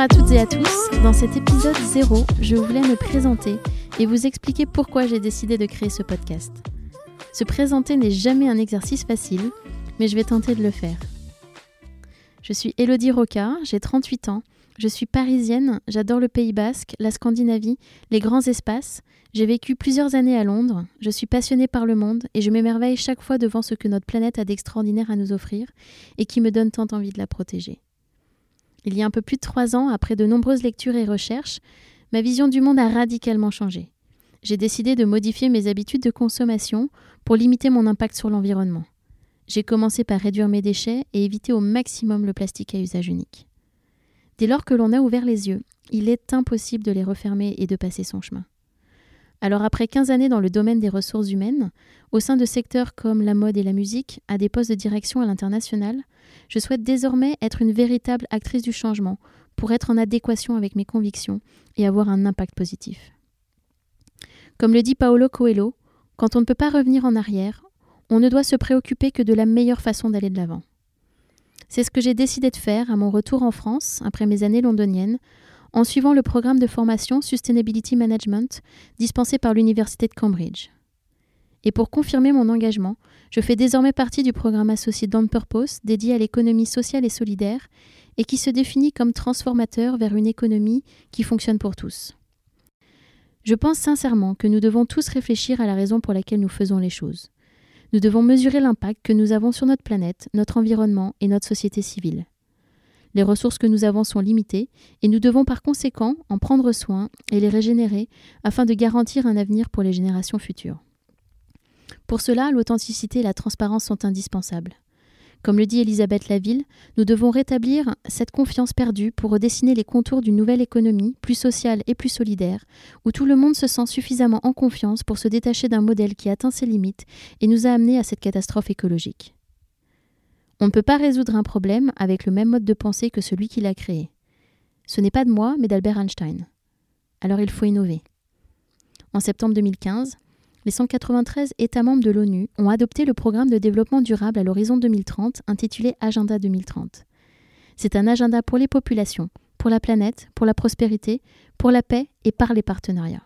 à toutes et à tous. Dans cet épisode 0, je voulais me présenter et vous expliquer pourquoi j'ai décidé de créer ce podcast. Se présenter n'est jamais un exercice facile, mais je vais tenter de le faire. Je suis Elodie Roca, j'ai 38 ans, je suis parisienne, j'adore le Pays basque, la Scandinavie, les grands espaces. J'ai vécu plusieurs années à Londres, je suis passionnée par le monde et je m'émerveille chaque fois devant ce que notre planète a d'extraordinaire à nous offrir et qui me donne tant envie de la protéger. Il y a un peu plus de trois ans, après de nombreuses lectures et recherches, ma vision du monde a radicalement changé. J'ai décidé de modifier mes habitudes de consommation pour limiter mon impact sur l'environnement. J'ai commencé par réduire mes déchets et éviter au maximum le plastique à usage unique. Dès lors que l'on a ouvert les yeux, il est impossible de les refermer et de passer son chemin. Alors après 15 années dans le domaine des ressources humaines, au sein de secteurs comme la mode et la musique, à des postes de direction à l'international, je souhaite désormais être une véritable actrice du changement pour être en adéquation avec mes convictions et avoir un impact positif. Comme le dit Paolo Coelho, quand on ne peut pas revenir en arrière, on ne doit se préoccuper que de la meilleure façon d'aller de l'avant. C'est ce que j'ai décidé de faire à mon retour en France, après mes années londoniennes, en suivant le programme de formation Sustainability Management dispensé par l'Université de Cambridge. Et pour confirmer mon engagement, je fais désormais partie du programme associé Down Purpose dédié à l'économie sociale et solidaire et qui se définit comme transformateur vers une économie qui fonctionne pour tous. Je pense sincèrement que nous devons tous réfléchir à la raison pour laquelle nous faisons les choses. Nous devons mesurer l'impact que nous avons sur notre planète, notre environnement et notre société civile. Les ressources que nous avons sont limitées et nous devons par conséquent en prendre soin et les régénérer afin de garantir un avenir pour les générations futures. Pour cela, l'authenticité et la transparence sont indispensables. Comme le dit Elisabeth Laville, nous devons rétablir cette confiance perdue pour redessiner les contours d'une nouvelle économie plus sociale et plus solidaire, où tout le monde se sent suffisamment en confiance pour se détacher d'un modèle qui atteint ses limites et nous a amenés à cette catastrophe écologique. On ne peut pas résoudre un problème avec le même mode de pensée que celui qui l'a créé. Ce n'est pas de moi, mais d'Albert Einstein. Alors il faut innover. En septembre 2015, les 193 États membres de l'ONU ont adopté le programme de développement durable à l'horizon 2030 intitulé Agenda 2030. C'est un agenda pour les populations, pour la planète, pour la prospérité, pour la paix et par les partenariats.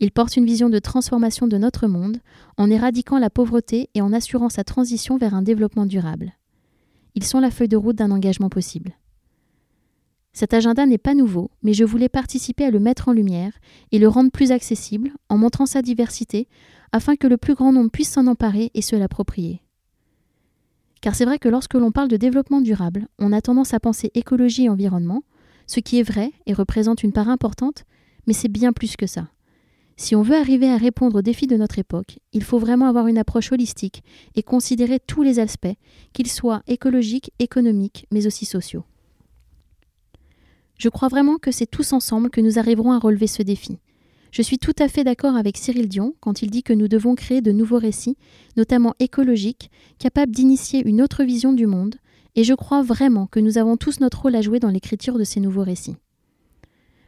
Il porte une vision de transformation de notre monde en éradiquant la pauvreté et en assurant sa transition vers un développement durable. Ils sont la feuille de route d'un engagement possible. Cet agenda n'est pas nouveau, mais je voulais participer à le mettre en lumière et le rendre plus accessible en montrant sa diversité afin que le plus grand nombre puisse s'en emparer et se l'approprier. Car c'est vrai que lorsque l'on parle de développement durable, on a tendance à penser écologie et environnement, ce qui est vrai et représente une part importante, mais c'est bien plus que ça. Si on veut arriver à répondre aux défis de notre époque, il faut vraiment avoir une approche holistique et considérer tous les aspects, qu'ils soient écologiques, économiques, mais aussi sociaux. Je crois vraiment que c'est tous ensemble que nous arriverons à relever ce défi. Je suis tout à fait d'accord avec Cyril Dion quand il dit que nous devons créer de nouveaux récits, notamment écologiques, capables d'initier une autre vision du monde, et je crois vraiment que nous avons tous notre rôle à jouer dans l'écriture de ces nouveaux récits.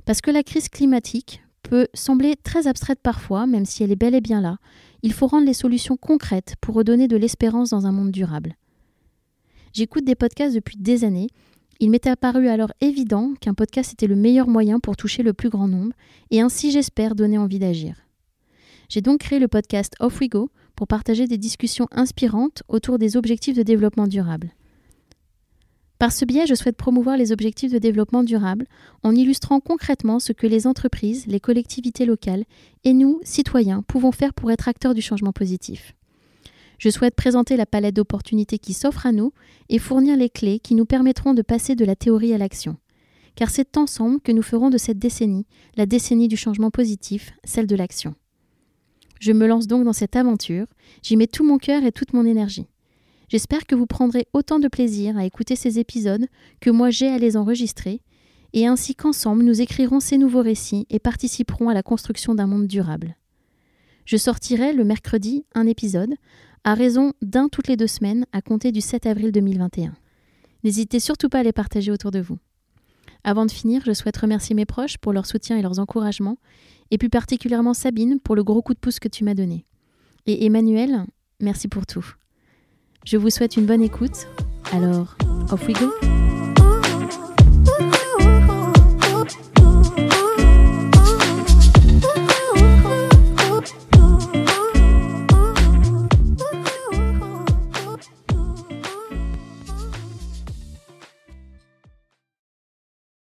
Parce que la crise climatique peut sembler très abstraite parfois, même si elle est bel et bien là, il faut rendre les solutions concrètes pour redonner de l'espérance dans un monde durable. J'écoute des podcasts depuis des années il m'était apparu alors évident qu'un podcast était le meilleur moyen pour toucher le plus grand nombre et ainsi, j'espère, donner envie d'agir. J'ai donc créé le podcast Off We Go pour partager des discussions inspirantes autour des objectifs de développement durable. Par ce biais, je souhaite promouvoir les objectifs de développement durable en illustrant concrètement ce que les entreprises, les collectivités locales et nous, citoyens, pouvons faire pour être acteurs du changement positif. Je souhaite présenter la palette d'opportunités qui s'offre à nous et fournir les clés qui nous permettront de passer de la théorie à l'action. Car c'est ensemble que nous ferons de cette décennie la décennie du changement positif, celle de l'action. Je me lance donc dans cette aventure, j'y mets tout mon cœur et toute mon énergie. J'espère que vous prendrez autant de plaisir à écouter ces épisodes que moi j'ai à les enregistrer, et ainsi qu'ensemble nous écrirons ces nouveaux récits et participerons à la construction d'un monde durable. Je sortirai le mercredi un épisode, à raison d'un toutes les deux semaines à compter du 7 avril 2021. N'hésitez surtout pas à les partager autour de vous. Avant de finir, je souhaite remercier mes proches pour leur soutien et leurs encouragements, et plus particulièrement Sabine pour le gros coup de pouce que tu m'as donné. Et Emmanuel, merci pour tout. Je vous souhaite une bonne écoute. Alors, off we go!